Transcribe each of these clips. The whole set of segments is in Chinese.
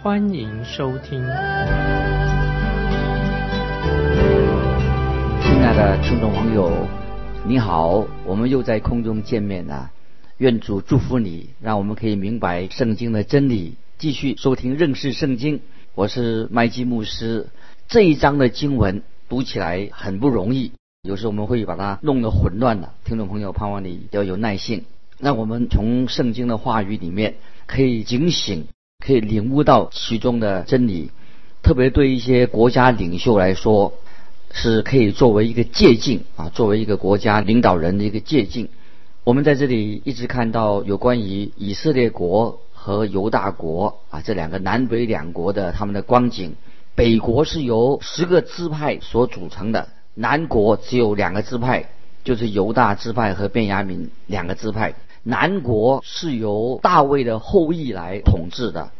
欢迎收听。亲爱的听众朋友，你好，我们又在空中见面了。愿主祝福你，让我们可以明白圣经的真理，继续收听认识圣经。我是麦基牧师。这一章的经文读起来很不容易，有时我们会把它弄得混乱了。听众朋友，盼望你要有耐性，让我们从圣经的话语里面可以警醒，可以领悟到其中的真理。特别对一些国家领袖来说，是可以作为一个借鉴啊，作为一个国家领导人的一个借鉴。我们在这里一直看到有关于以色列国和犹大国啊这两个南北两国的他们的光景。北国是由十个支派所组成的，南国只有两个支派，就是犹大支派和便雅悯两个支派。南国是由大卫的后裔来统治的，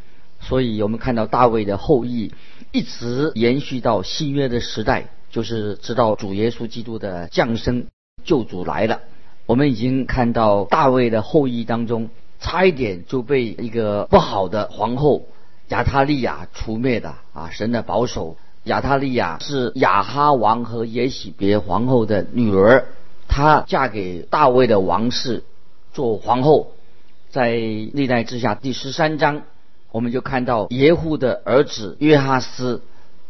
所以我们看到大卫的后裔一直延续到新约的时代，就是直到主耶稣基督的降生，救主来了。我们已经看到大卫的后裔当中，差一点就被一个不好的皇后亚塔利亚除灭的啊！神的保守，亚塔利亚是亚哈王和耶喜别皇后的女儿，她嫁给大卫的王室做皇后。在历代之下第十三章，我们就看到耶户的儿子约哈斯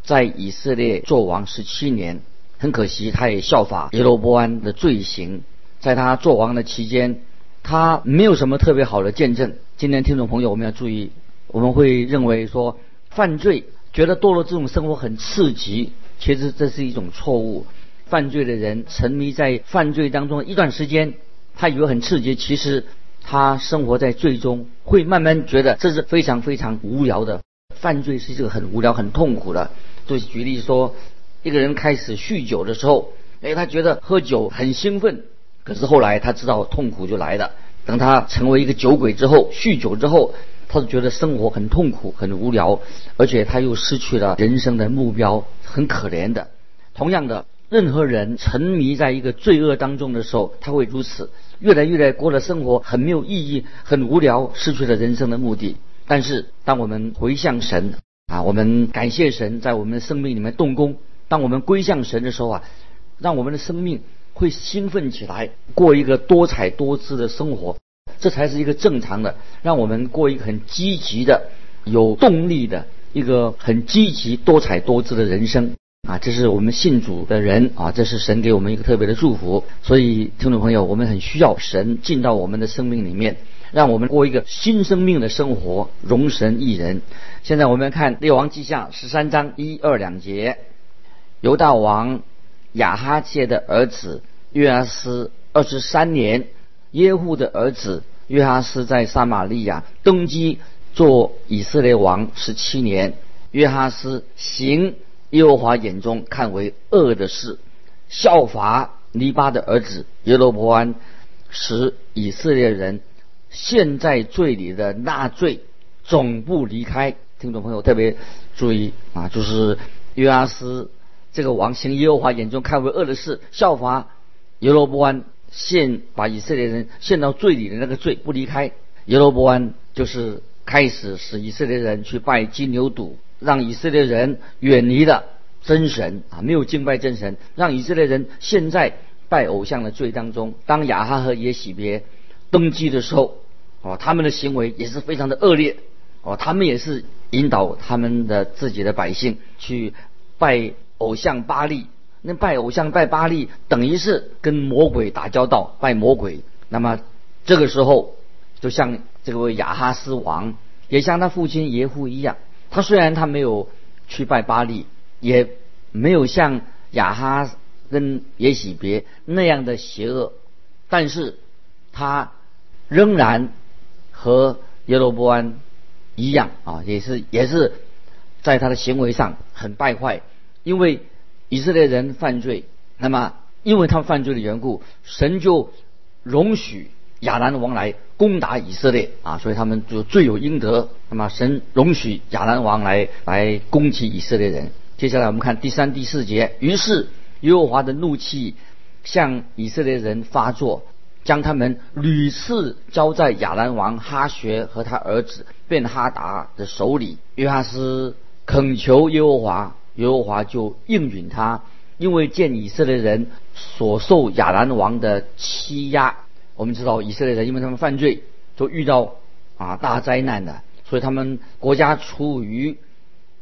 在以色列做王十七年，很可惜他也效法耶罗波安的罪行。在他做王的期间，他没有什么特别好的见证。今天听众朋友，我们要注意，我们会认为说犯罪，觉得堕落这种生活很刺激，其实这是一种错误。犯罪的人沉迷在犯罪当中一段时间，他以为很刺激，其实他生活在最终会慢慢觉得这是非常非常无聊的。犯罪是一个很无聊、很痛苦的。就举例说，一个人开始酗酒的时候，哎，他觉得喝酒很兴奋。可是后来他知道痛苦就来了。等他成为一个酒鬼之后，酗酒之后，他就觉得生活很痛苦、很无聊，而且他又失去了人生的目标，很可怜的。同样的，任何人沉迷在一个罪恶当中的时候，他会如此，越来越来过的生活很没有意义、很无聊，失去了人生的目的。但是，当我们回向神啊，我们感谢神在我们的生命里面动工。当我们归向神的时候啊，让我们的生命。会兴奋起来，过一个多彩多姿的生活，这才是一个正常的，让我们过一个很积极的、有动力的一个很积极、多彩多姿的人生啊！这是我们信主的人啊，这是神给我们一个特别的祝福。所以，听众朋友，我们很需要神进到我们的生命里面，让我们过一个新生命的生活，容神一人。现在我们看《列王记下》十三章一二两节，犹大王。亚哈谢的儿子约阿斯二十三年，耶户的儿子约阿斯在撒玛利亚登基做以色列王十七年。约哈斯行耶和华眼中看为恶的事，效法尼巴的儿子耶罗伯安，使以色列人陷在罪里的纳罪总不离开。听众朋友特别注意啊，就是约阿斯。这个王行耶和华眼中看为恶的事，效法耶罗波安，陷把以色列人陷到罪里的那个罪不离开。耶罗波安就是开始使以色列人去拜金牛犊，让以色列人远离了真神啊，没有敬拜真神，让以色列人陷在拜偶像的罪当中。当亚哈和耶喜别登基的时候，哦，他们的行为也是非常的恶劣，哦，他们也是引导他们的自己的百姓去拜。偶像巴利，那拜偶像拜巴利，等于是跟魔鬼打交道，拜魔鬼。那么这个时候，就像这位亚哈斯王，也像他父亲耶户一样，他虽然他没有去拜巴利，也没有像亚哈跟耶喜别那样的邪恶，但是他仍然和耶罗波安一样啊，也是也是。在他的行为上很败坏，因为以色列人犯罪，那么因为他犯罪的缘故，神就容许亚兰王来攻打以色列啊，所以他们就罪有应得。那么神容许亚兰王来来攻击以色列人。接下来我们看第三、第四节，于是耶和华的怒气向以色列人发作。将他们屡次交在亚兰王哈学和他儿子便哈达的手里。约哈斯恳求耶和华，耶和华就应允他，因为见以色列人所受亚兰王的欺压。我们知道以色列人因为他们犯罪，都遇到啊大灾难的，所以他们国家处于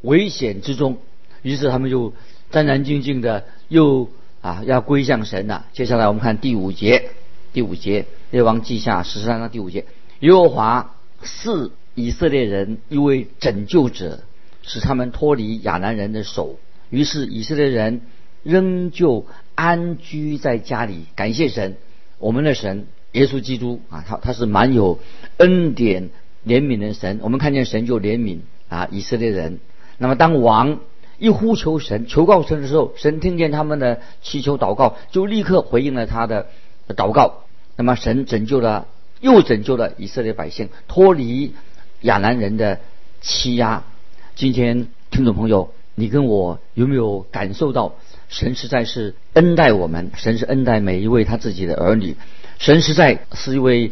危险之中。于是他们就战战兢兢的又啊要归向神了。接下来我们看第五节。第五节，列王记下十三章第五节，耶和华是以色列人一位拯救者，使他们脱离亚南人的手。于是以色列人仍旧安居在家里。感谢神，我们的神耶稣基督啊，他他是蛮有恩典怜悯的神。我们看见神就怜悯啊以色列人。那么当王一呼求神、求告神的时候，神听见他们的祈求祷告，就立刻回应了他的祷告。那么神拯救了，又拯救了以色列百姓，脱离亚兰人的欺压。今天听众朋友，你跟我有没有感受到神实在是恩待我们？神是恩待每一位他自己的儿女。神实在是一位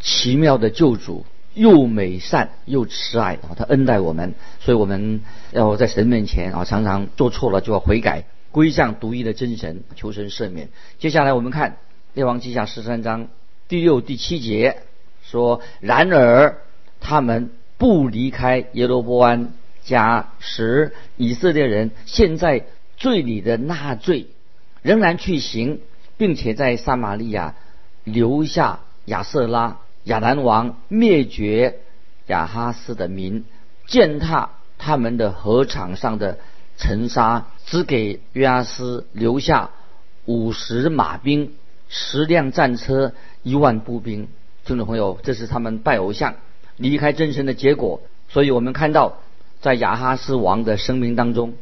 奇妙的救主，又美善又慈爱啊！他恩待我们，所以我们要在神面前啊，常常做错了就要悔改，归向独一的真神，求神赦免。接下来我们看。列王记下十三章第六、第七节说：“然而他们不离开耶罗波安假，使以色列人现在罪里的纳罪，仍然去行，并且在撒玛利亚留下亚瑟拉、亚兰王，灭绝亚哈斯的民，践踏他们的禾场上的尘沙，只给约阿斯留下五十马兵。”十辆战车，一万步兵，听众朋友，这是他们拜偶像、离开真神的结果。所以我们看到，在亚哈斯王的生命当中，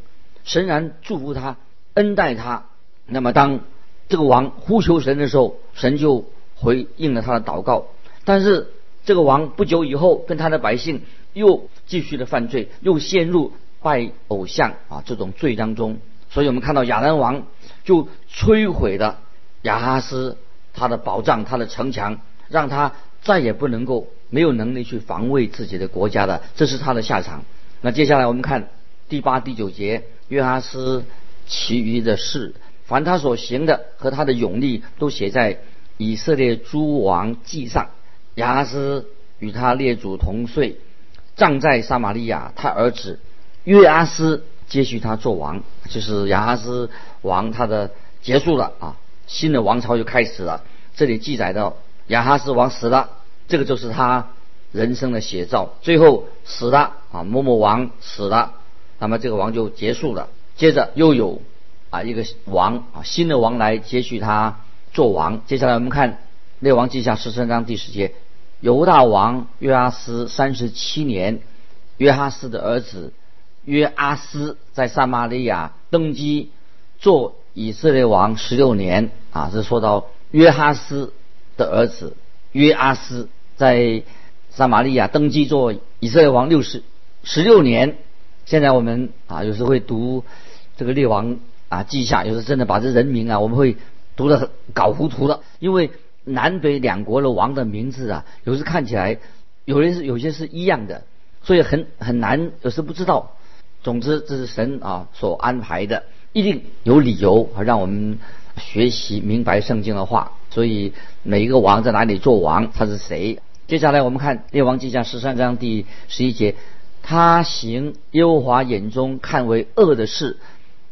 神然祝福他，恩待他。那么当这个王呼求神的时候，神就回应了他的祷告。但是这个王不久以后，跟他的百姓又继续的犯罪，又陷入拜偶像啊这种罪当中。所以我们看到亚兰王就摧毁了。亚哈斯他的保障，他的城墙，让他再也不能够没有能力去防卫自己的国家的，这是他的下场。那接下来我们看第八、第九节，约哈斯其余的事，凡他所行的和他的勇力，都写在以色列诸王记上。亚哈斯与他列祖同岁，葬在撒玛利亚，他儿子约阿斯接续他做王，就是亚哈斯王他的结束了啊。新的王朝就开始了。这里记载到亚哈斯王死了，这个就是他人生的写照。最后死了啊，某某王死了，那么这个王就结束了。接着又有啊一个王啊新的王来接续他做王。接下来我们看列王记下十三章第十节：犹大王约阿斯三十七年，约哈斯的儿子约阿斯在撒玛利亚登基做。以色列王十六年啊，是说到约哈斯的儿子约阿斯在撒玛利亚登基做以色列王六十十六年。现在我们啊，有时会读这个列王啊记下，有时真的把这人名啊，我们会读的搞糊涂了，因为南北两国的王的名字啊，有时看起来有的是有些是一样的，所以很很难，有时不知道。总之，这是神啊所安排的。一定有理由啊，让我们学习明白圣经的话。所以每一个王在哪里做王，他是谁？接下来我们看《列王记下》十三章第十一节：他行耶和华眼中看为恶的事，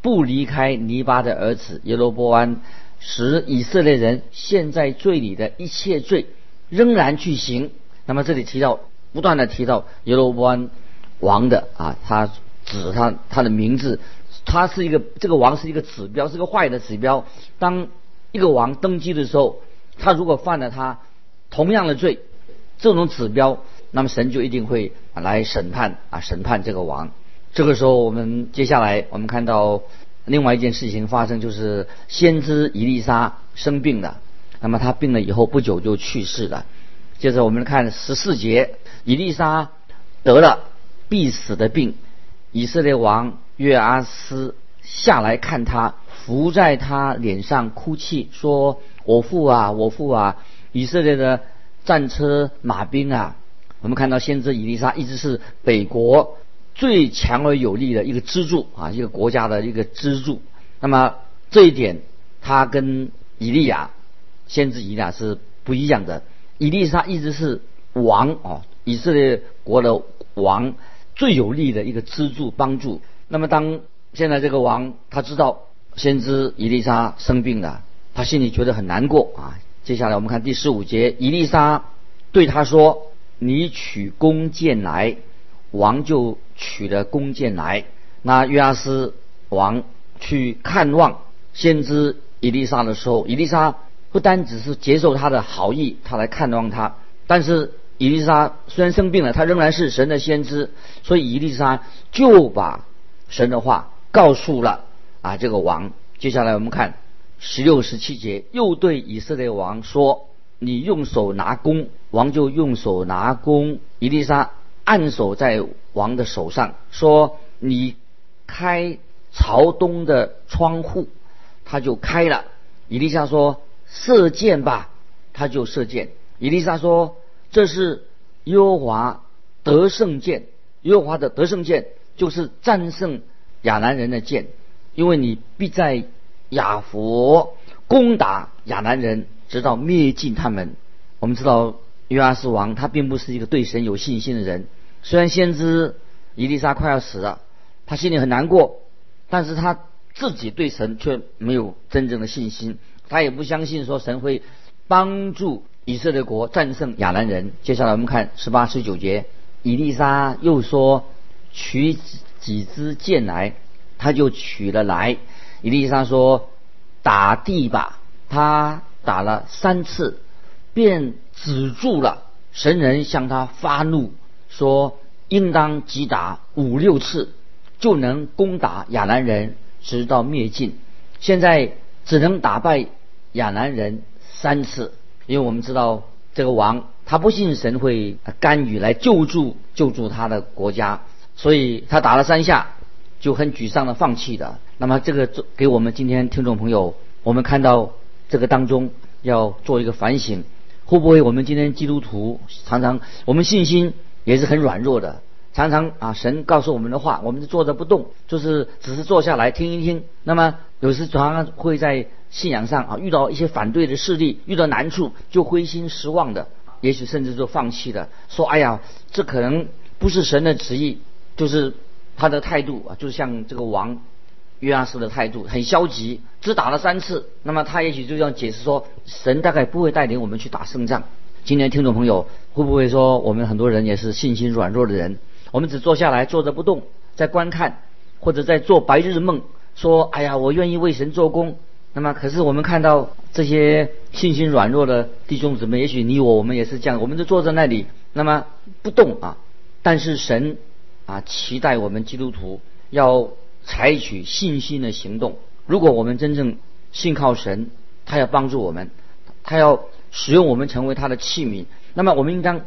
不离开尼巴的儿子耶罗波安，使以色列人现在罪里的一切罪仍然去行。那么这里提到不断的提到耶罗波安王的啊，他指他他的名字。他是一个这个王是一个指标，是个坏的指标。当一个王登基的时候，他如果犯了他同样的罪，这种指标，那么神就一定会来审判啊，审判这个王。这个时候，我们接下来我们看到另外一件事情发生，就是先知伊丽莎生病了。那么他病了以后不久就去世了。接着我们看十四节，伊丽莎得了必死的病，以色列王约阿斯下来看他，伏在他脸上哭泣，说：“我父啊，我父啊！以色列的战车马兵啊！”我们看到先知伊丽莎一直是北国。最强而有力的一个支柱啊，一个国家的一个支柱。那么这一点，他跟以利亚先知以利亚是不一样的。以利沙一直是王哦，以色列国的王，最有力的一个支柱帮助。那么当现在这个王他知道先知以利沙生病了，他心里觉得很难过啊。接下来我们看第十五节，以利沙对他说：“你取弓箭来。”王就取了弓箭来，那约阿斯王去看望先知伊丽莎的时候，伊丽莎不单只是接受他的好意，他来看望他，但是伊丽莎虽然生病了，他仍然是神的先知，所以伊丽莎就把神的话告诉了啊这个王。接下来我们看十六十七节，又对以色列王说：“你用手拿弓。”王就用手拿弓，伊丽莎。按手在王的手上，说：“你开朝东的窗户，他就开了。”伊丽莎说：“射箭吧。”他就射箭。伊丽莎说：“这是耶和华得胜箭，耶和华的得胜箭就是战胜亚南人的箭，因为你必在亚佛攻打亚南人，直到灭尽他们。”我们知道约阿斯王他并不是一个对神有信心的人。虽然先知伊丽莎快要死了，他心里很难过，但是他自己对神却没有真正的信心，他也不相信说神会帮助以色列国战胜亚兰人。接下来我们看十八十九节，伊丽莎又说取几支箭来，他就取了来。伊丽莎说打地吧，他打了三次，便止住了。神人向他发怒。说应当击打五六次，就能攻打亚兰人，直到灭尽。现在只能打败亚兰人三次，因为我们知道这个王他不信神会干预来救助救助他的国家，所以他打了三下就很沮丧的放弃的。那么这个给我们今天听众朋友，我们看到这个当中要做一个反省，会不会我们今天基督徒常常我们信心？也是很软弱的，常常啊，神告诉我们的话，我们就坐着不动，就是只是坐下来听一听。那么有时常常会在信仰上啊遇到一些反对的势力，遇到难处就灰心失望的，也许甚至就放弃了，说哎呀，这可能不是神的旨意，就是他的态度啊，就像这个王约阿斯的态度，很消极，只打了三次。那么他也许就这样解释说，神大概不会带领我们去打胜仗。今天听众朋友会不会说，我们很多人也是信心软弱的人？我们只坐下来坐着不动，在观看，或者在做白日梦，说：“哎呀，我愿意为神做工。”那么，可是我们看到这些信心软弱的弟兄姊妹，也许你我我们也是这样，我们就坐在那里，那么不动啊。但是神啊，期待我们基督徒要采取信心的行动。如果我们真正信靠神，他要帮助我们，他要。使用我们成为他的器皿，那么我们应当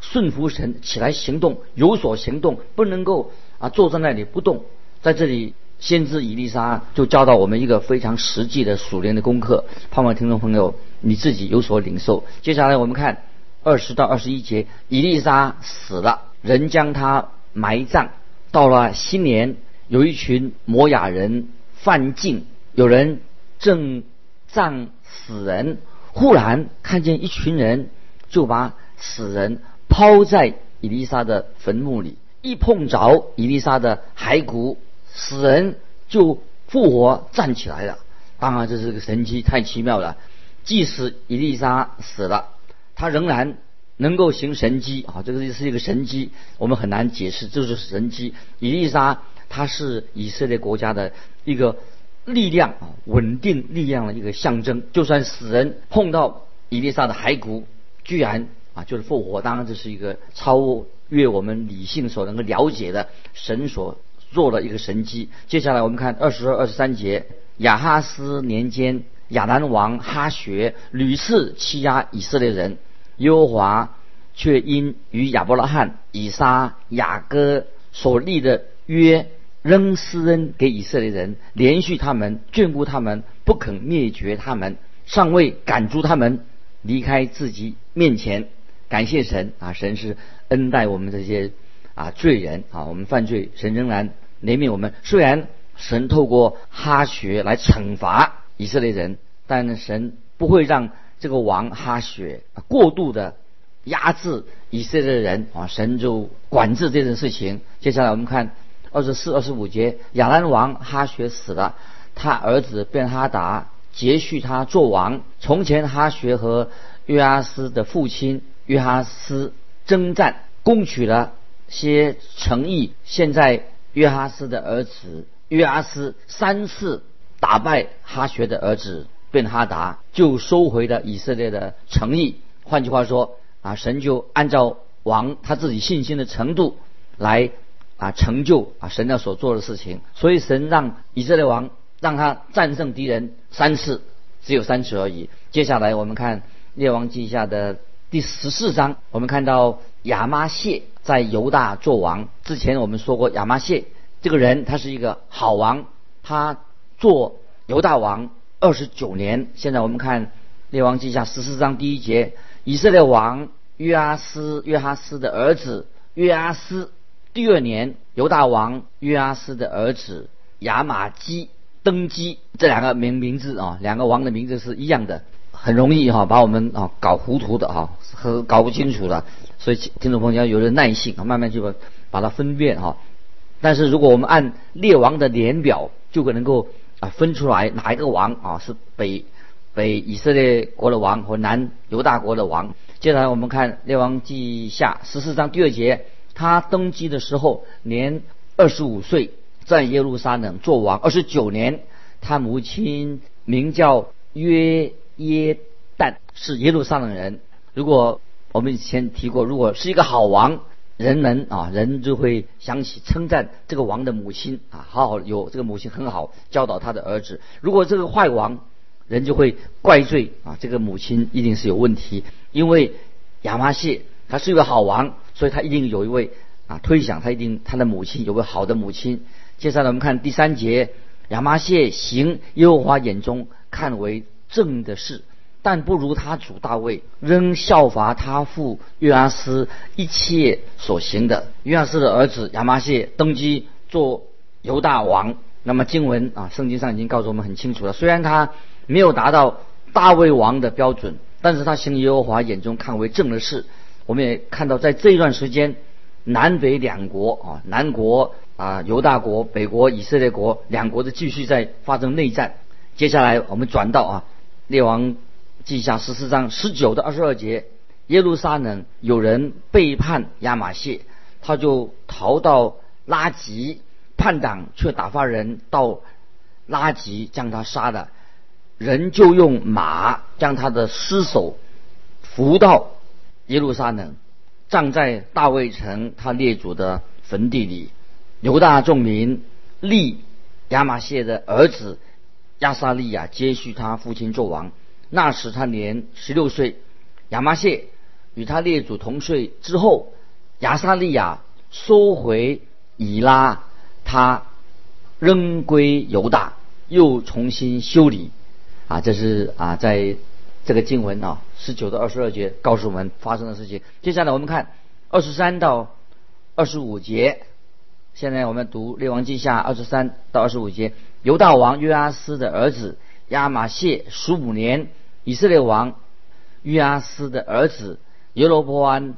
顺服神，起来行动，有所行动，不能够啊坐在那里不动。在这里，先知以利沙就教导我们一个非常实际的属灵的功课，盼望听众朋友你自己有所领受。接下来我们看二十到二十一节，以利沙死了，人将他埋葬。到了新年，有一群摩雅人犯境，有人正葬死人。忽然看见一群人，就把死人抛在伊丽莎的坟墓里，一碰着伊丽莎的骸骨，死人就复活站起来了。当然这是个神迹，太奇妙了。即使伊丽莎死了，他仍然能够行神迹 啊！这个是一个神迹，我们很难解释，这是神迹。伊丽莎她是以色列国家的一个。力量啊，稳定力量的一个象征。就算死人碰到伊丽莎的骸骨，居然啊就是复活。当然这是一个超越我们理性所能够了解的神所做的一个神迹。接下来我们看二十二、二十三节，亚哈斯年间，亚兰王哈学屡次欺压以色列人，耶和华却因与亚伯拉罕、以撒、雅各所立的约。仍施恩给以色列人，连续他们，眷顾他们，不肯灭绝他们，尚未赶逐他们离开自己面前。感谢神啊！神是恩待我们这些啊罪人啊，我们犯罪，神仍然怜悯我们。虽然神透过哈学来惩罚以色列人，但神不会让这个王哈学过度的压制以色列人啊，神就管制这件事情。接下来我们看。二十四、二十五节，亚兰王哈学死了，他儿子便哈达接续他做王。从前哈学和约阿斯的父亲约哈斯征战，攻取了些城邑。现在约哈斯的儿子约阿斯三次打败哈学的儿子便哈达，就收回了以色列的城邑。换句话说，啊，神就按照王他自己信心的程度来。啊，成就啊，神要所做的事情，所以神让以色列王让他战胜敌人三次，只有三次而已。接下来我们看列王记下的第十四章，我们看到亚玛谢在犹大做王。之前我们说过，亚玛谢这个人他是一个好王，他做犹大王二十九年。现在我们看列王记下十四章第一节，以色列王约阿斯约哈斯的儿子约阿斯。第二年，犹大王约阿斯的儿子亚玛基登基。这两个名名字啊，两个王的名字是一样的，很容易哈把我们啊搞糊涂的哈和搞不清楚的。所以听众朋友要有点耐性，慢慢去把把它分辨哈。但是如果我们按列王的年表，就可能够啊分出来哪一个王啊是北北以色列国的王和南犹大国的王。接下来我们看列王记下十四章第二节。他登基的时候年二十五岁，在耶路撒冷做王二十九年。他母亲名叫约耶旦，是耶路撒冷人。如果我们以前提过，如果是一个好王，人们啊人就会想起称赞这个王的母亲啊，好好有这个母亲很好教导他的儿子。如果这个坏王，人就会怪罪啊这个母亲一定是有问题，因为亚麻谢他是一个好王。所以他一定有一位啊，推想他一定他的母亲有位好的母亲。接下来我们看第三节，亚麻谢行耶和华眼中看为正的事，但不如他主大卫，仍效法他父约阿斯一切所行的。约阿斯的儿子亚麻谢登基做犹大王。那么经文啊，圣经上已经告诉我们很清楚了。虽然他没有达到大卫王的标准，但是他行耶和华眼中看为正的事。我们也看到，在这一段时间，南北两国啊，南国啊犹大国，北国以色列国，两国的继续在发生内战。接下来我们转到啊列王记下十四章十九到二十二节，耶路撒冷有人背叛亚玛谢，他就逃到拉吉，叛党却打发人到拉吉将他杀了，人就用马将他的尸首扶到。耶路撒冷葬在大卫城他列祖的坟地里，犹大众民立亚玛谢的儿子亚撒利亚接续他父亲做王。那时他年十六岁。亚玛谢与他列祖同岁之后，亚撒利亚收回以拉，他仍归犹大，又重新修理。啊，这是啊在。这个经文啊，十九到二十二节告诉我们发生的事情。接下来我们看二十三到二十五节。现在我们读列王记下二十三到二十五节。犹大王约阿斯的儿子亚玛谢十五年，以色列王约阿斯的儿子耶罗波安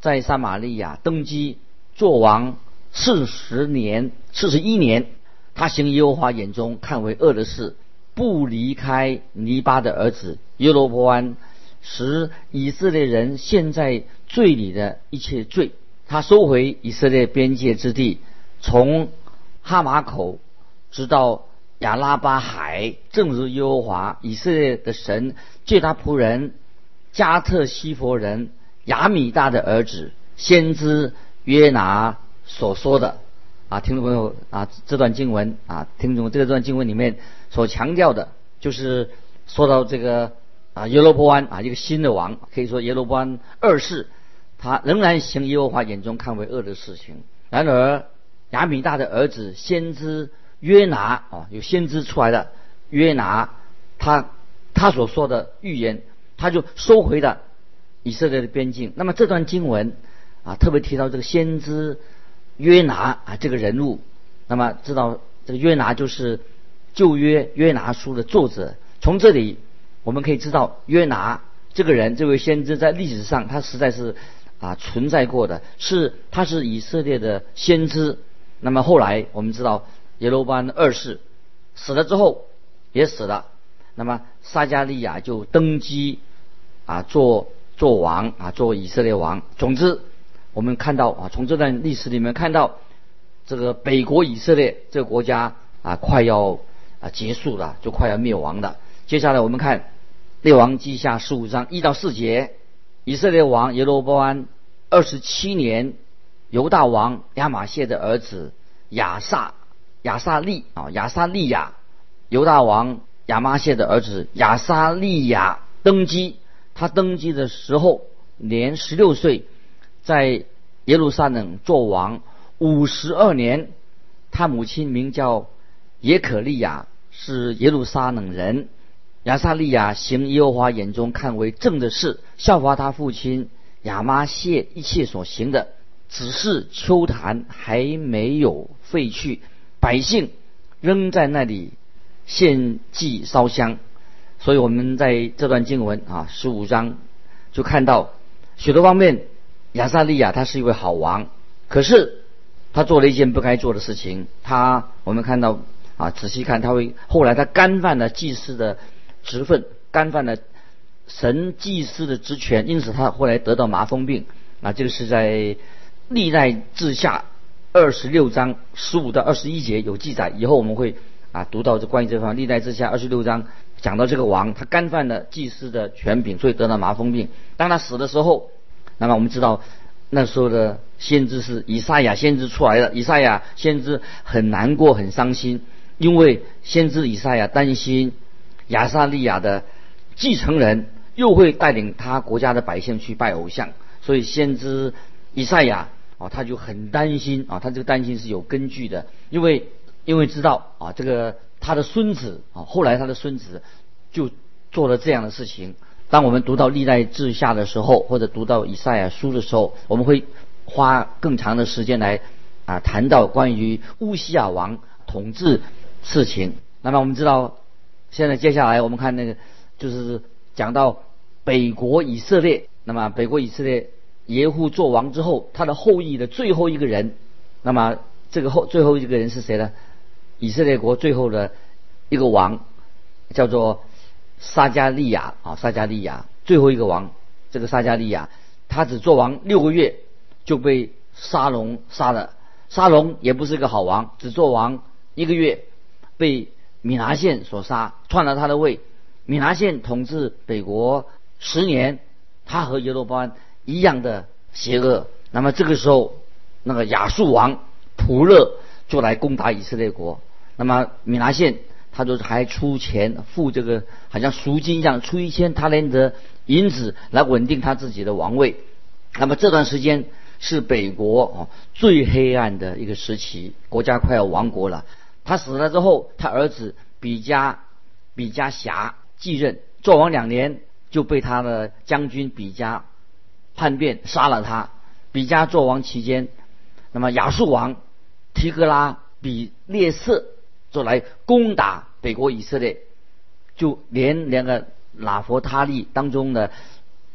在撒玛利亚登基做王四十年，四十一年。他行耶和华眼中看为恶的事。不离开尼巴的儿子耶罗波安，使以色列人陷在罪里的一切罪。他收回以色列边界之地，从哈马口直到亚拉巴海，正如耶和华以色列的神借他仆人加特西佛人亚米大的儿子先知约拿所说的。啊，听众朋友啊，这段经文啊，听众这段经文里面所强调的，就是说到这个啊耶罗波安啊一个新的王，可以说耶罗波安二世，他仍然行耶和华眼中看为恶的事情。然而亚米大的儿子先知约拿啊，有先知出来的约拿，他他所说的预言，他就收回了以色列的边境。那么这段经文啊，特别提到这个先知。约拿啊，这个人物，那么知道这个约拿就是旧约约拿书的作者。从这里我们可以知道，约拿这个人，这位先知在历史上他实在是啊存在过的，是他是以色列的先知。那么后来我们知道耶罗班二世死了之后也死了，那么撒加利亚就登基啊做做王啊做以色列王。总之。我们看到啊，从这段历史里面看到，这个北国以色列这个国家啊，快要啊结束了，就快要灭亡了。接下来我们看《列王记下》十五章一到四节，以色列王耶罗波安二十七年，犹大王亚玛谢的儿子亚萨亚萨利啊亚萨利亚，犹大王亚玛谢的儿子亚萨利亚登基。他登基的时候年十六岁。在耶路撒冷做王五十二年，他母亲名叫耶可利亚，是耶路撒冷人。亚撒利亚行耶和华眼中看为正的事，效法他父亲亚玛谢一切所行的。只是秋坛还没有废去，百姓仍在那里献祭烧香。所以我们在这段经文啊十五章就看到许多方面。亚萨利亚他是一位好王，可是他做了一件不该做的事情。他我们看到啊，仔细看他会后来他干犯了祭司的职分，干犯了神祭司的职权，因此他后来得到麻风病。啊，这个是在历代志下二十六章十五到二十一节有记载。以后我们会啊读到这关于这方历代志下二十六章讲到这个王，他干犯了祭司的权柄，所以得到麻风病。当他死的时候。那么我们知道，那时候的先知是以赛亚先知出来的。以赛亚先知很难过、很伤心，因为先知以赛亚担心亚撒利亚的继承人又会带领他国家的百姓去拜偶像，所以先知以赛亚啊，他就很担心啊，他这个担心是有根据的，因为因为知道啊，这个他的孙子啊，后来他的孙子就做了这样的事情。当我们读到历代志下的时候，或者读到以赛亚书的时候，我们会花更长的时间来啊谈到关于乌西亚王统治事情。那么我们知道，现在接下来我们看那个就是讲到北国以色列。那么北国以色列耶户做王之后，他的后裔的最后一个人，那么这个后最后一个人是谁呢？以色列国最后的一个王叫做。撒加利亚啊，撒加利亚最后一个王，这个撒加利亚，他只做王六个月就被沙龙杀了。沙龙也不是个好王，只做王一个月，被米拿县所杀，篡了他的位。米拿县统治北国十年，他和耶罗波安一样的邪恶。那么这个时候，那个亚述王普勒就来攻打以色列国。那么米拿县。他就是还出钱付这个，好像赎金一样，出一千他连的银子来稳定他自己的王位。那么这段时间是北国哦最黑暗的一个时期，国家快要亡国了。他死了之后，他儿子比加比加辖继任，做王两年就被他的将军比加叛变杀了他。比加做王期间，那么亚述王提格拉比列色。就来攻打北国以色列，就连两个拿佛他利当中的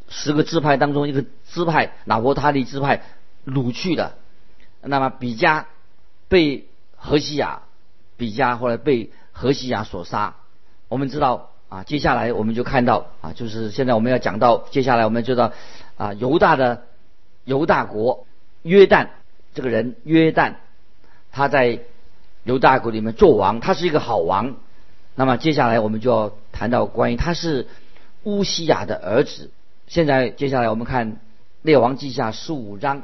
十个支派当中一个支派拿佛他利支派掳去了。那么比加被何西亚，比加后来被何西亚所杀。我们知道啊，接下来我们就看到啊，就是现在我们要讲到接下来我们知道啊，犹大的犹大国约旦这个人约旦他在。犹大国里面做王，他是一个好王。那么接下来我们就要谈到关于他是乌西亚的儿子。现在接下来我们看列王记下十五章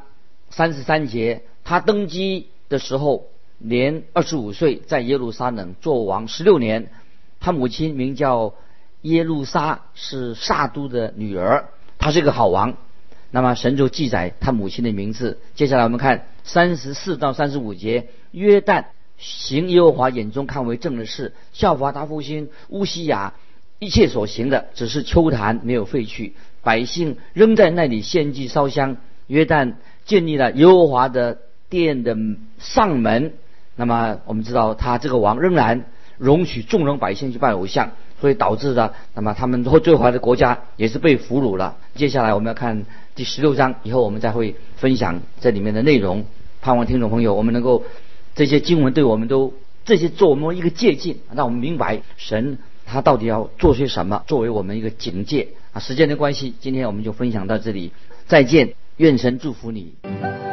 三十三节，他登基的时候年二十五岁，在耶路撒冷做王十六年。他母亲名叫耶路撒，是撒都的女儿。他是一个好王。那么神就记载他母亲的名字。接下来我们看三十四到三十五节，约旦行耶和华眼中看为正的事，效法他父亲乌西雅一切所行的，只是秋坛没有废去，百姓仍在那里献祭烧香。约旦建立了耶和华的殿的上门。那么我们知道他这个王仍然容许众人百姓去拜偶像。所以导致的，那么他们最后最后的国家也是被俘虏了。接下来我们要看第十六章，以后我们再会分享这里面的内容。盼望听众朋友，我们能够这些经文对我们都这些做我们一个借鉴，让我们明白神他到底要做些什么，作为我们一个警戒啊。时间的关系，今天我们就分享到这里，再见，愿神祝福你。